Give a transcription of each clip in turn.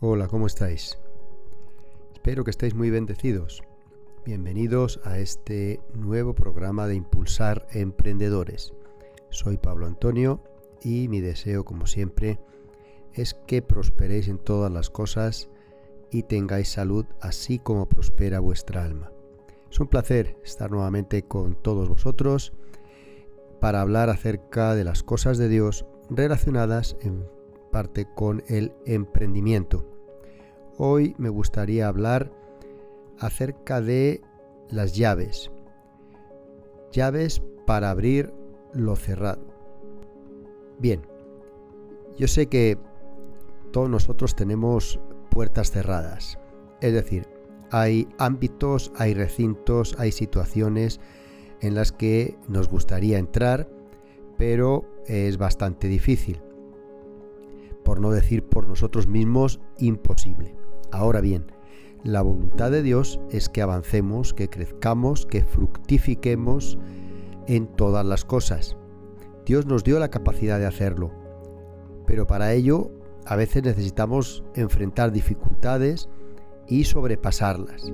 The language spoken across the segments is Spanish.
Hola, ¿cómo estáis? Espero que estéis muy bendecidos. Bienvenidos a este nuevo programa de Impulsar Emprendedores. Soy Pablo Antonio y mi deseo, como siempre, es que prosperéis en todas las cosas y tengáis salud así como prospera vuestra alma. Es un placer estar nuevamente con todos vosotros para hablar acerca de las cosas de Dios relacionadas en parte con el emprendimiento. Hoy me gustaría hablar acerca de las llaves. Llaves para abrir lo cerrado. Bien, yo sé que todos nosotros tenemos puertas cerradas. Es decir, hay ámbitos, hay recintos, hay situaciones en las que nos gustaría entrar, pero es bastante difícil. Por no decir por nosotros mismos, imposible. Ahora bien, la voluntad de Dios es que avancemos, que crezcamos, que fructifiquemos en todas las cosas. Dios nos dio la capacidad de hacerlo, pero para ello a veces necesitamos enfrentar dificultades y sobrepasarlas.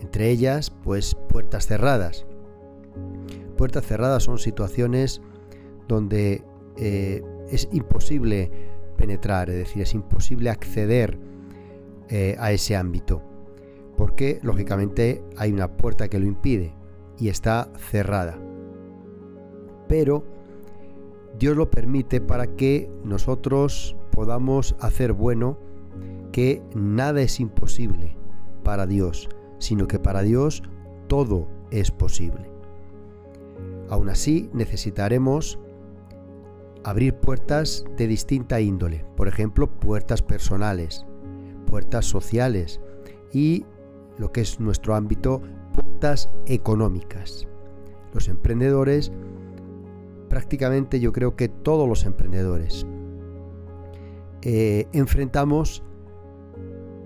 Entre ellas, pues puertas cerradas. Puertas cerradas son situaciones donde eh, es imposible penetrar, es decir, es imposible acceder eh, a ese ámbito, porque lógicamente hay una puerta que lo impide y está cerrada. Pero Dios lo permite para que nosotros podamos hacer bueno que nada es imposible para Dios, sino que para Dios todo es posible. Aún así, necesitaremos abrir puertas de distinta índole, por ejemplo, puertas personales, puertas sociales y lo que es nuestro ámbito, puertas económicas. Los emprendedores, prácticamente yo creo que todos los emprendedores, eh, enfrentamos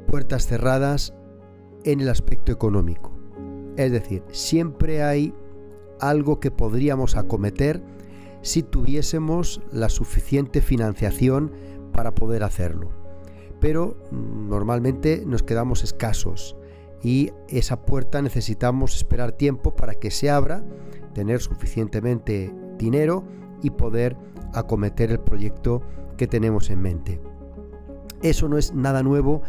puertas cerradas en el aspecto económico. Es decir, siempre hay algo que podríamos acometer si tuviésemos la suficiente financiación para poder hacerlo pero normalmente nos quedamos escasos y esa puerta necesitamos esperar tiempo para que se abra, tener suficientemente dinero y poder acometer el proyecto que tenemos en mente. Eso no es nada nuevo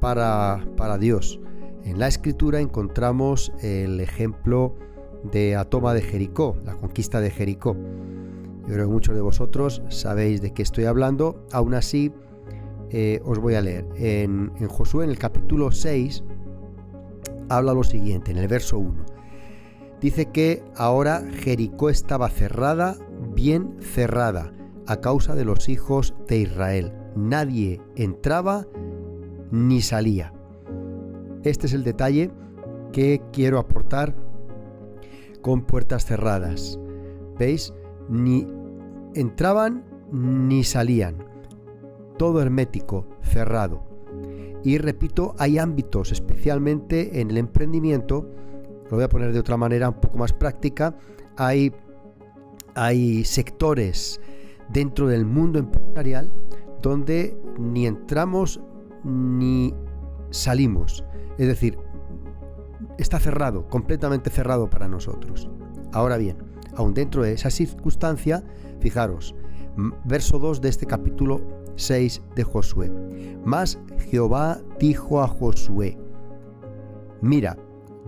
para, para Dios. En la escritura encontramos el ejemplo de la toma de Jericó, la conquista de Jericó. Yo creo que muchos de vosotros sabéis de qué estoy hablando, aún así eh, os voy a leer. En, en Josué, en el capítulo 6, habla lo siguiente, en el verso 1. Dice que ahora Jericó estaba cerrada, bien cerrada, a causa de los hijos de Israel. Nadie entraba ni salía. Este es el detalle que quiero aportar con puertas cerradas. ¿Veis? Ni entraban ni salían todo hermético, cerrado. Y repito, hay ámbitos, especialmente en el emprendimiento, lo voy a poner de otra manera un poco más práctica, hay, hay sectores dentro del mundo empresarial donde ni entramos ni salimos. Es decir, está cerrado, completamente cerrado para nosotros. Ahora bien, aún dentro de esa circunstancia, fijaros, verso 2 de este capítulo 6 de Josué. Mas Jehová dijo a Josué, Mira,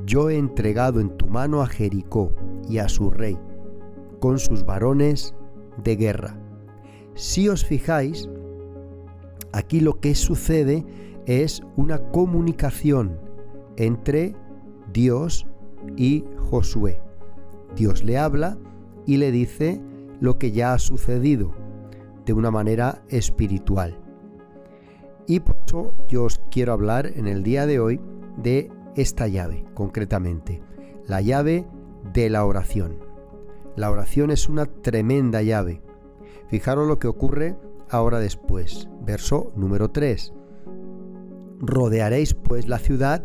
yo he entregado en tu mano a Jericó y a su rey, con sus varones de guerra. Si os fijáis, aquí lo que sucede es una comunicación entre Dios y Josué. Dios le habla y le dice lo que ya ha sucedido de una manera espiritual. Y por eso yo os quiero hablar en el día de hoy de esta llave, concretamente, la llave de la oración. La oración es una tremenda llave. Fijaros lo que ocurre ahora después. Verso número 3. Rodearéis pues la ciudad,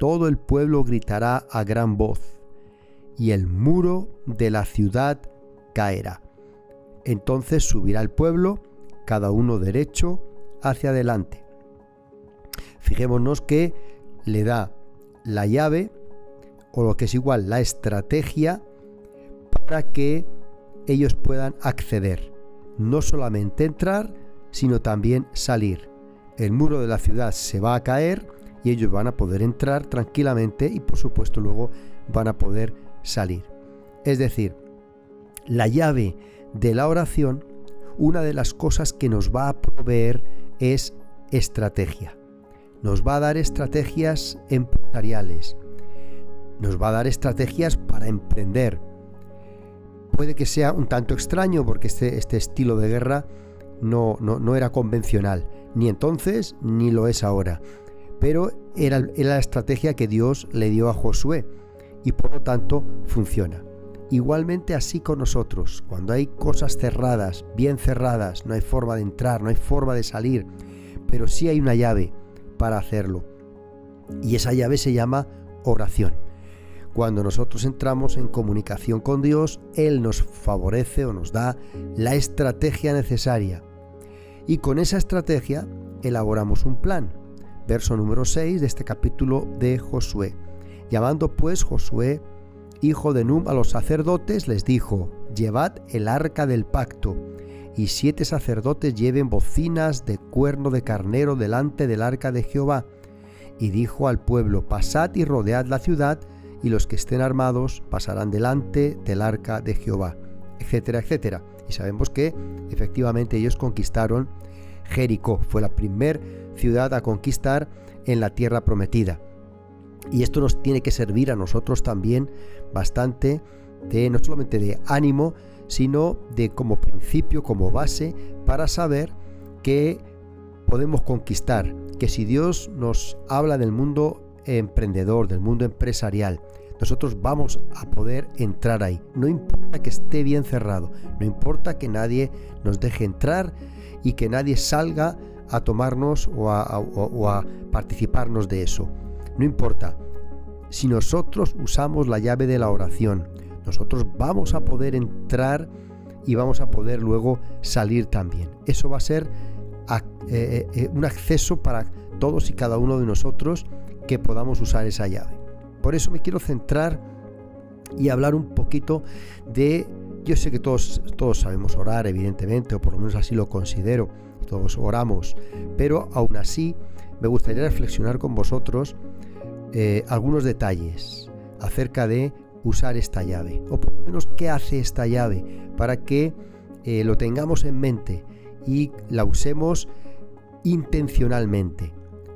todo el pueblo gritará a gran voz, y el muro de la ciudad caerá. Entonces subirá el pueblo, cada uno derecho, hacia adelante. Fijémonos que le da la llave, o lo que es igual, la estrategia, para que ellos puedan acceder. No solamente entrar, sino también salir. El muro de la ciudad se va a caer y ellos van a poder entrar tranquilamente y por supuesto luego van a poder salir. Es decir, la llave de la oración, una de las cosas que nos va a proveer es estrategia. Nos va a dar estrategias empresariales. Nos va a dar estrategias para emprender. Puede que sea un tanto extraño porque este, este estilo de guerra no, no, era convencional, ni entonces ni lo es ahora. Pero era, la estrategia que Dios le dio a Josué y por lo tanto funciona. Igualmente así con nosotros, cuando hay cosas cerradas, bien cerradas, no hay forma de entrar, no hay forma de salir, pero sí hay una llave para hacerlo. Y esa llave se llama oración. Cuando nosotros entramos en comunicación con Dios, Él nos favorece o nos da la estrategia necesaria. Y con esa estrategia elaboramos un plan. Verso número 6 de este capítulo de Josué. Llamando pues Josué hijo de Num, a los sacerdotes les dijo, Llevad el arca del pacto, y siete sacerdotes lleven bocinas de cuerno de carnero delante del arca de Jehová. Y dijo al pueblo, Pasad y rodead la ciudad, y los que estén armados pasarán delante del arca de Jehová, etcétera, etcétera. Y sabemos que efectivamente ellos conquistaron Jericó, fue la primera ciudad a conquistar en la tierra prometida. Y esto nos tiene que servir a nosotros también bastante de no solamente de ánimo, sino de como principio, como base para saber que podemos conquistar, que si Dios nos habla del mundo emprendedor, del mundo empresarial, nosotros vamos a poder entrar ahí. No importa que esté bien cerrado, no importa que nadie nos deje entrar y que nadie salga a tomarnos o a, participarnos de eso. No importa, si nosotros usamos la llave de la oración, nosotros vamos a poder entrar y vamos a poder luego salir también. Eso va a ser eh, eh, eh, un acceso para todos y cada uno de nosotros que podamos usar esa llave. Por eso me quiero centrar y hablar un poquito de, yo sé que todos, todos sabemos orar, evidentemente, o por lo menos así lo considero, todos oramos, pero aún así me gustaría reflexionar con vosotros eh, algunos detalles acerca de usar esta llave, o por lo menos qué hace esta llave, para que eh, lo tengamos en mente y la usemos intencionalmente.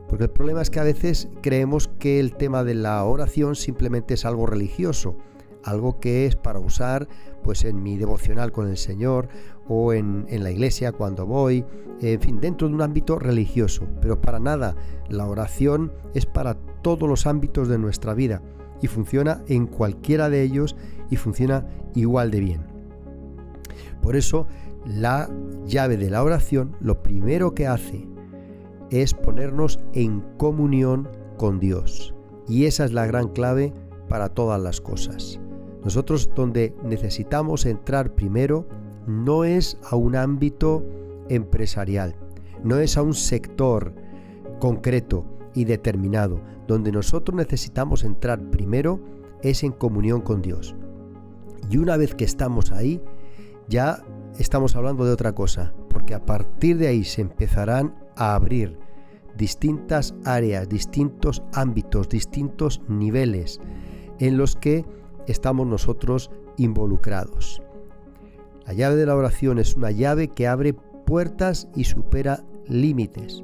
Porque el problema es que a veces creemos que el tema de la oración simplemente es algo religioso, algo que es para usar pues en mi devocional con el Señor o en, en, la iglesia cuando voy, en fin, dentro de un ámbito religioso. Pero para nada, la oración es para todos los ámbitos de nuestra vida y funciona en cualquiera de ellos y funciona igual de bien. Por eso, la llave de la oración lo primero que hace es ponernos en comunión con Dios. Y esa es la gran clave para todas las cosas. Nosotros donde necesitamos entrar primero no es a un ámbito empresarial, no es a un sector concreto y determinado, donde nosotros necesitamos entrar primero es en comunión con Dios. Y una vez que estamos ahí, ya estamos hablando de otra cosa, porque a partir de ahí se empezarán a abrir distintas áreas, distintos ámbitos, distintos niveles en los que estamos nosotros involucrados. La llave de la oración es una llave que abre puertas y supera límites.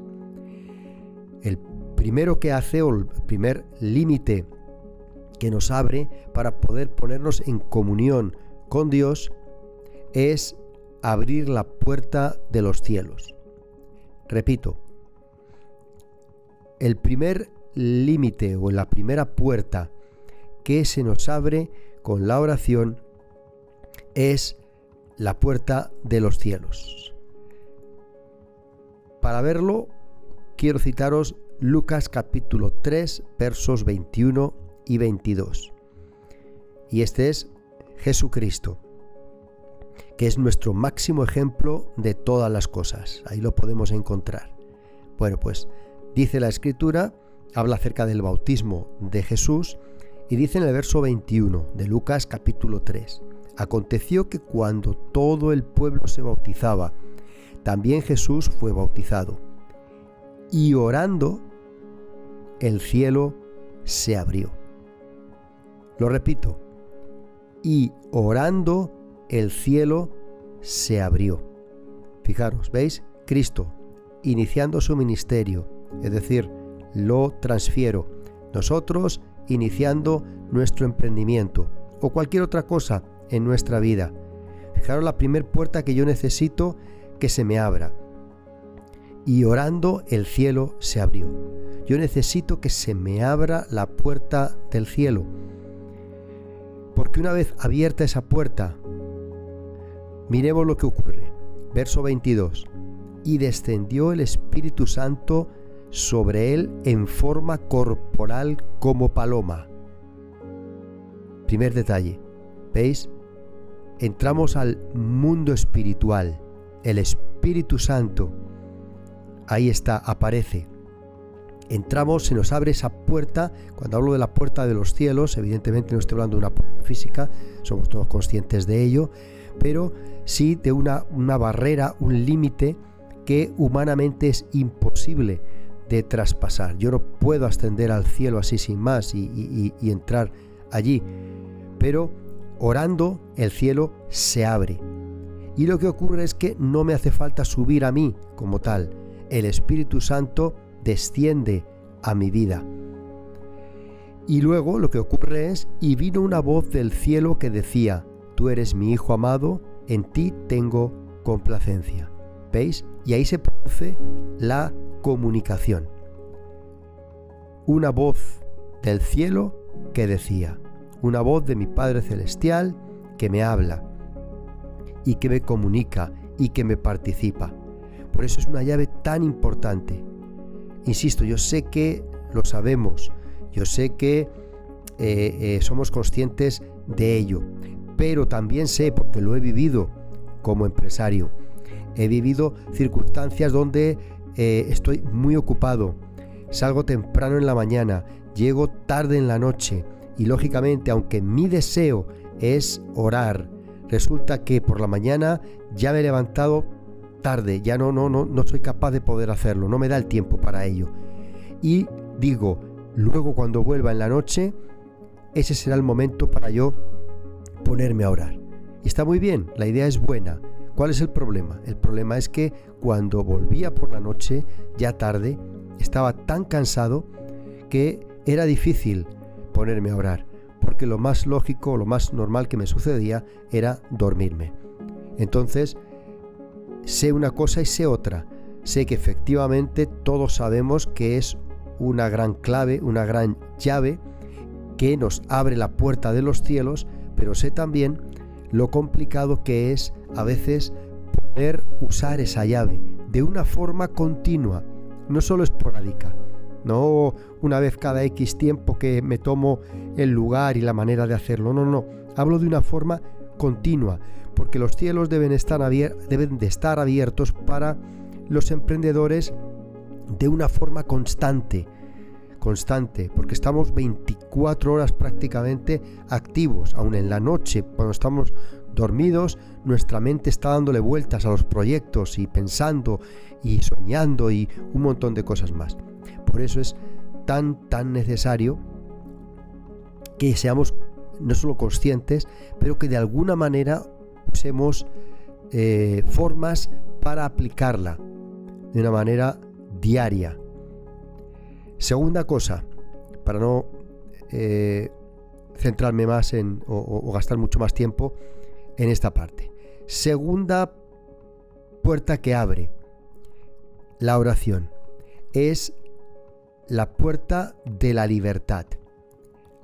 El primero que hace o el primer límite que nos abre para poder ponernos en comunión con Dios es abrir la puerta de los cielos. Repito, el primer límite o la primera puerta que se nos abre con la oración es la puerta de los cielos. Para verlo, quiero citaros Lucas capítulo 3, versos 21 y 22. Y este es Jesucristo, que es nuestro máximo ejemplo de todas las cosas. Ahí lo podemos encontrar. Bueno, pues dice la escritura, habla acerca del bautismo de Jesús y dice en el verso 21 de Lucas capítulo 3, aconteció que cuando todo el pueblo se bautizaba, también Jesús fue bautizado. Y orando, el cielo se abrió. Lo repito, y orando, el cielo se abrió. Fijaros, ¿veis? Cristo, iniciando su ministerio, es decir, lo transfiero. Nosotros iniciando nuestro emprendimiento o cualquier otra cosa en nuestra vida. Fijaros la primera puerta que yo necesito que se me abra. Y orando el cielo se abrió. Yo necesito que se me abra la puerta del cielo. Porque una vez abierta esa puerta, miremos lo que ocurre. Verso 22. Y descendió el Espíritu Santo sobre él en forma corporal como paloma. Primer detalle. ¿Veis? Entramos al mundo espiritual. El Espíritu Santo. Ahí está, aparece. Entramos, se nos abre esa puerta. Cuando hablo de la puerta de los cielos, evidentemente no estoy hablando de una física, somos todos conscientes de ello, pero sí de una, una barrera, un límite que humanamente es imposible de traspasar. Yo no puedo ascender al cielo así sin más y, entrar allí. Pero orando, el cielo se abre. Y lo que ocurre es que no me hace falta subir a mí como tal. El Espíritu Santo desciende a mi vida. Y luego lo que ocurre es, y vino una voz del cielo que decía, tú eres mi Hijo amado, en ti tengo complacencia. ¿Veis? Y ahí se produce la comunicación. Una voz del cielo que decía, una voz de mi Padre Celestial que me habla y que me comunica y que me participa. Por eso es una llave tan importante. Insisto, yo sé que lo sabemos, yo sé que eh, eh, somos conscientes de ello, pero también sé, porque lo he vivido como empresario, he vivido circunstancias donde eh, estoy muy ocupado, salgo temprano en la mañana, llego tarde en la noche y lógicamente aunque mi deseo es orar, resulta que por la mañana ya me he levantado tarde, ya no, no, no, no soy capaz de poder hacerlo, no me da el tiempo para ello. Y digo, luego cuando vuelva en la noche, ese será el momento para yo ponerme a orar. Y está muy bien, la idea es buena, ¿Cuál es el problema? El problema es que cuando volvía por la noche, ya tarde, estaba tan cansado que era difícil ponerme a orar, porque lo más lógico, lo más normal que me sucedía era dormirme. Entonces, sé una cosa y sé otra. Sé que efectivamente todos sabemos que es una gran clave, una gran llave que nos abre la puerta de los cielos, pero sé también lo complicado que es a veces poder usar esa llave de una forma continua, no solo esporádica, no una vez cada X tiempo que me tomo el lugar y la manera de hacerlo, no, no, hablo de una forma continua, porque los cielos deben, estar deben de estar abiertos para los emprendedores de una forma constante, constante, porque estamos 24 horas prácticamente activos, aún en la noche, cuando estamos dormidos, nuestra mente está dándole vueltas a los proyectos y pensando y soñando y un montón de cosas más. Por eso es tan, tan necesario que seamos no solo conscientes, pero que de alguna manera usemos eh, formas para aplicarla de una manera diaria, Segunda cosa, para no eh, centrarme más en o, gastar mucho más tiempo en esta parte. Segunda puerta que abre la oración. Es la puerta de la libertad.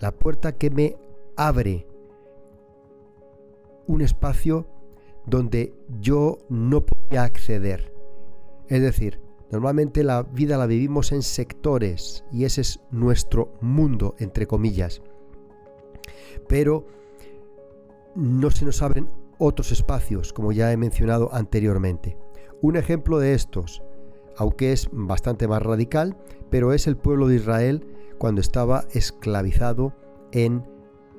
La puerta que me abre un espacio donde yo no podía acceder. Es decir, normalmente la vida la vivimos en sectores y ese es nuestro mundo, entre comillas. Pero no se nos abren otros espacios, como ya he mencionado anteriormente. Un ejemplo de estos, aunque es bastante más radical, pero es el pueblo de Israel cuando estaba esclavizado en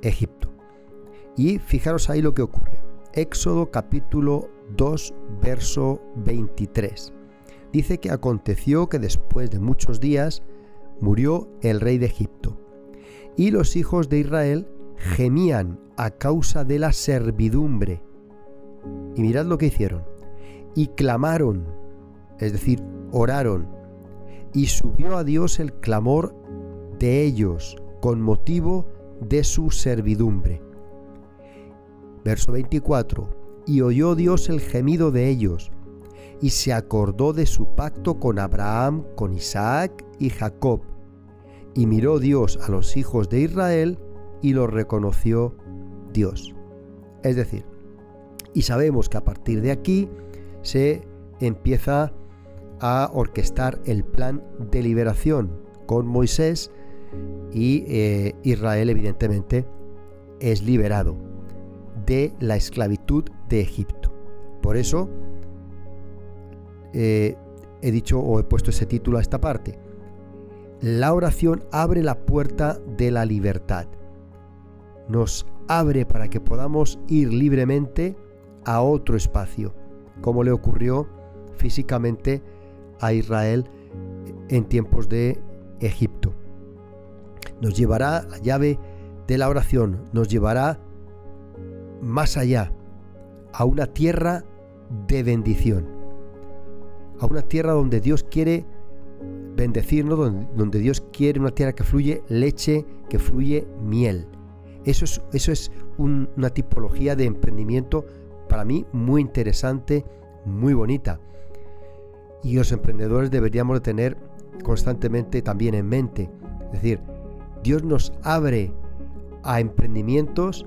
Egipto. Y fijaros ahí lo que ocurre. Éxodo capítulo 2, verso 23. Dice que aconteció que después de muchos días murió el rey de Egipto. Y los hijos de Israel gemían a causa de la servidumbre. Y mirad lo que hicieron. Y clamaron, es decir, oraron. Y subió a Dios el clamor de ellos con motivo de su servidumbre. Verso 24. Y oyó Dios el gemido de ellos, y se acordó de su pacto con Abraham, con Isaac y Jacob. Y miró Dios a los hijos de Israel, y los reconoció Dios. Es decir, y sabemos que a partir de aquí se empieza a orquestar el plan de liberación con Moisés y eh, Israel evidentemente es liberado de la esclavitud de Egipto. Por eso eh, he dicho o he puesto ese título a esta parte. La oración abre la puerta de la libertad. Nos abre para que podamos ir libremente a otro espacio, como le ocurrió físicamente a Israel en tiempos de Egipto. Nos llevará la llave de la oración, nos llevará más allá, a una tierra de bendición, a una tierra donde Dios quiere bendecirnos, donde, Dios quiere una tierra que fluye leche, que fluye miel. Eso es, eso es una tipología de emprendimiento para mí muy interesante, muy bonita. Y los emprendedores deberíamos de tener constantemente también en mente. Es decir, Dios nos abre a emprendimientos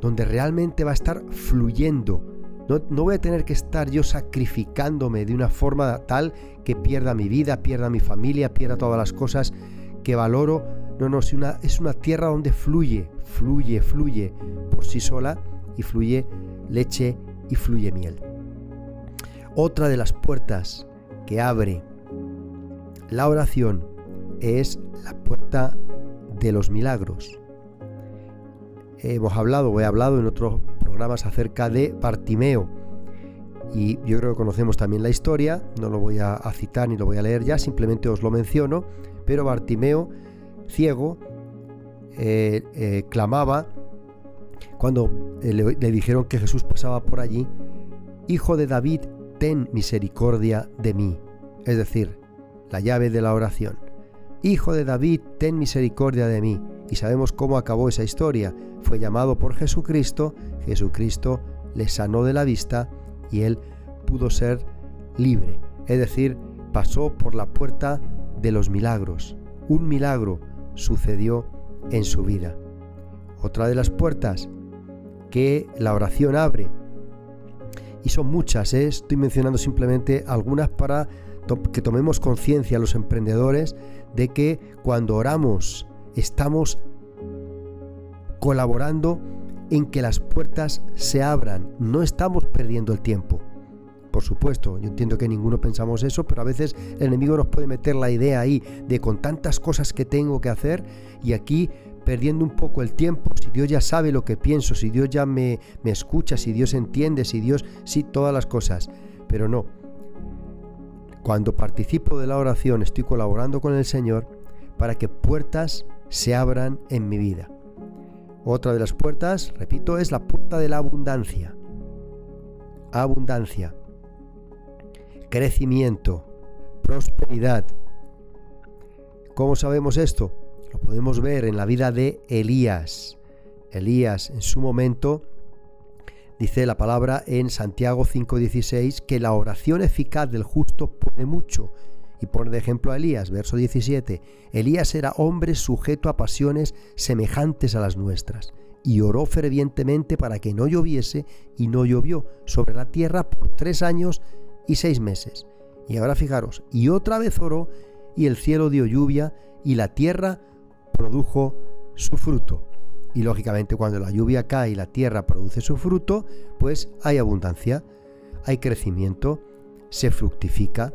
donde realmente va a estar fluyendo. No, no, voy a tener que estar yo sacrificándome de una forma tal que pierda mi vida, pierda mi familia, pierda todas las cosas que valoro. No, no, es una, es una tierra donde fluye, fluye, fluye por sí sola y fluye leche y fluye miel. Otra de las puertas que abre la oración es la puerta de los milagros. Hemos hablado o he hablado en otros programas acerca de Bartimeo y yo creo que conocemos también la historia, no lo voy a, citar ni lo voy a leer ya, simplemente os lo menciono, pero Bartimeo, ciego, eh, eh, clamaba cuando eh, le, le dijeron que Jesús pasaba por allí, Hijo de David, ten misericordia de mí. Es decir, la llave de la oración. Hijo de David, ten misericordia de mí. Y sabemos cómo acabó esa historia. Fue llamado por Jesucristo, Jesucristo le sanó de la vista y él pudo ser libre. Es decir, pasó por la puerta de los milagros. Un milagro sucedió en su vida. Otra de las puertas que la oración abre. Y son muchas, ¿eh? estoy mencionando simplemente algunas para que tomemos conciencia los emprendedores de que cuando oramos estamos colaborando en que las puertas se abran, no estamos perdiendo el tiempo. Por supuesto, yo entiendo que ninguno pensamos eso, pero a veces el enemigo nos puede meter la idea ahí de con tantas cosas que tengo que hacer y aquí perdiendo un poco el tiempo, si Dios ya sabe lo que pienso, si Dios ya me, me escucha, si Dios entiende, si Dios, sí, todas las cosas. Pero no. Cuando participo de la oración estoy colaborando con el Señor para que puertas se abran en mi vida. Otra de las puertas, repito, es la puerta de la abundancia. Abundancia. Crecimiento. Prosperidad. ¿Cómo sabemos esto? Lo podemos ver en la vida de Elías. Elías en su momento Dice la palabra en Santiago 5:16 que la oración eficaz del justo puede mucho. Y pone de ejemplo a Elías, verso 17. Elías era hombre sujeto a pasiones semejantes a las nuestras, y oró fervientemente para que no lloviese, y no llovió sobre la tierra por tres años y seis meses. Y ahora fijaros, y otra vez oró, y el cielo dio lluvia, y la tierra produjo su fruto. Y lógicamente cuando la lluvia cae y la tierra produce su fruto, pues hay abundancia, hay crecimiento, se fructifica.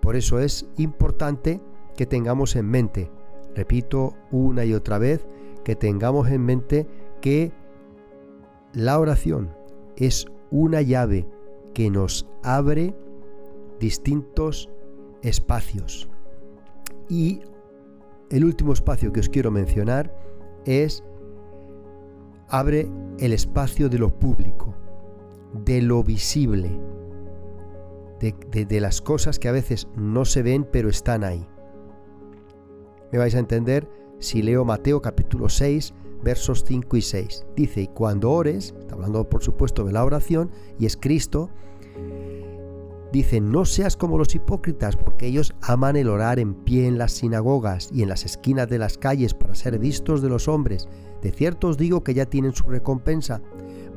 Por eso es importante que tengamos en mente, repito una y otra vez, que tengamos en mente que la oración es una llave que nos abre distintos espacios. Y el último espacio que os quiero mencionar es abre el espacio de lo público, de lo visible, de, las cosas que a veces no se ven pero están ahí. Me vais a entender si leo Mateo capítulo 6, versos 5 y 6. Dice, y cuando ores, está hablando por supuesto de la oración, y es Cristo, Dice, no seas como los hipócritas, porque ellos aman el orar en pie en las sinagogas y en las esquinas de las calles para ser vistos de los hombres. De cierto os digo que ya tienen su recompensa.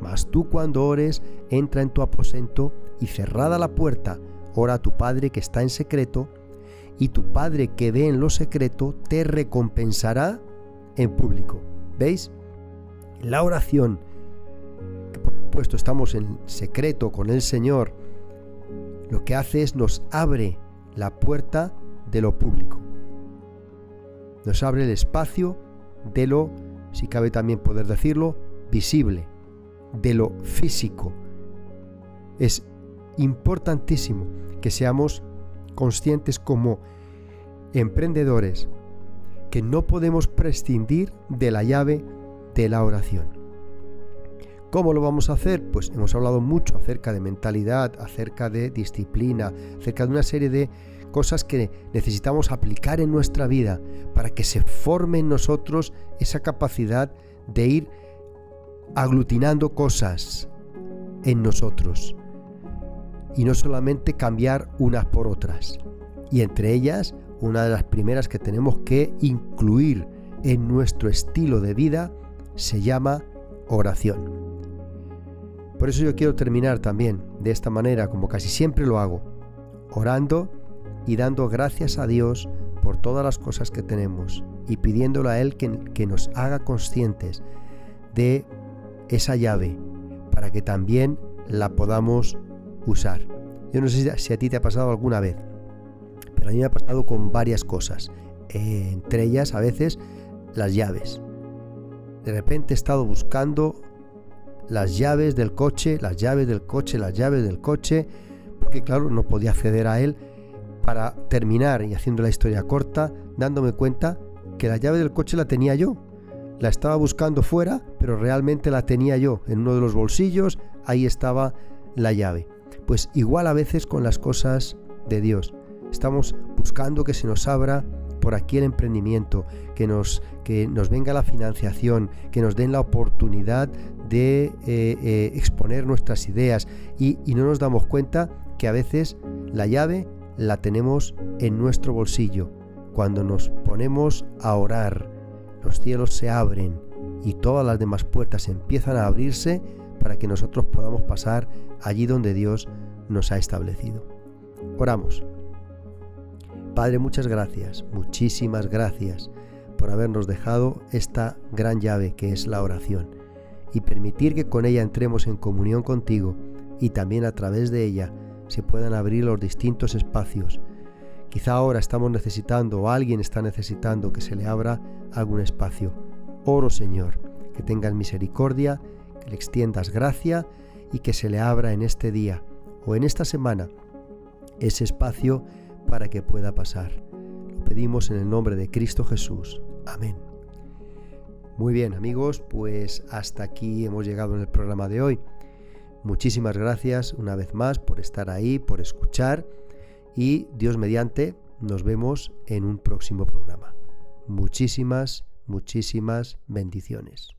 Mas tú cuando ores, entra en tu aposento y cerrada la puerta, ora a tu Padre que está en secreto, y tu Padre que ve en lo secreto te recompensará en público. ¿Veis? La oración, que por supuesto estamos en secreto con el Señor, lo que hace es nos abre la puerta de lo público. Nos abre el espacio de lo, si cabe también poder decirlo, visible, de lo físico. Es importantísimo que seamos conscientes como emprendedores que no podemos prescindir de la llave de la oración. ¿Cómo lo vamos a hacer? Pues hemos hablado mucho acerca de mentalidad, acerca de disciplina, acerca de una serie de cosas que necesitamos aplicar en nuestra vida para que se forme en nosotros esa capacidad de ir aglutinando cosas en nosotros y no solamente cambiar unas por otras. Y entre ellas, una de las primeras que tenemos que incluir en nuestro estilo de vida se llama oración. Por eso yo quiero terminar también de esta manera, como casi siempre lo hago, orando y dando gracias a Dios por todas las cosas que tenemos y pidiéndole a Él que, que nos haga conscientes de esa llave para que también la podamos usar. Yo no sé si a ti te ha pasado alguna vez, pero a mí me ha pasado con varias cosas, eh, entre ellas a veces las llaves. De repente he estado buscando las llaves del coche, las llaves del coche, las llaves del coche, porque claro, no podía acceder a él para terminar y haciendo la historia corta, dándome cuenta que la llave del coche la tenía yo. La estaba buscando fuera, pero realmente la tenía yo. En uno de los bolsillos, ahí estaba la llave. Pues igual a veces con las cosas de Dios. Estamos buscando que se nos abra por aquí el emprendimiento, que nos, que nos venga la financiación, que nos den la oportunidad de eh, eh, exponer nuestras ideas y, y no nos damos cuenta que a veces la llave la tenemos en nuestro bolsillo. Cuando nos ponemos a orar, los cielos se abren y todas las demás puertas empiezan a abrirse para que nosotros podamos pasar allí donde Dios nos ha establecido. Oramos. Padre, muchas gracias, muchísimas gracias por habernos dejado esta gran llave que es la oración y permitir que con ella entremos en comunión contigo y también a través de ella se puedan abrir los distintos espacios. Quizá ahora estamos necesitando o alguien está necesitando que se le abra algún espacio. Oro Señor, que tengas misericordia, que le extiendas gracia y que se le abra en este día o en esta semana ese espacio para que pueda pasar. Lo pedimos en el nombre de Cristo Jesús. Amén. Muy bien amigos, pues hasta aquí hemos llegado en el programa de hoy. Muchísimas gracias una vez más por estar ahí, por escuchar y Dios mediante nos vemos en un próximo programa. Muchísimas, muchísimas bendiciones.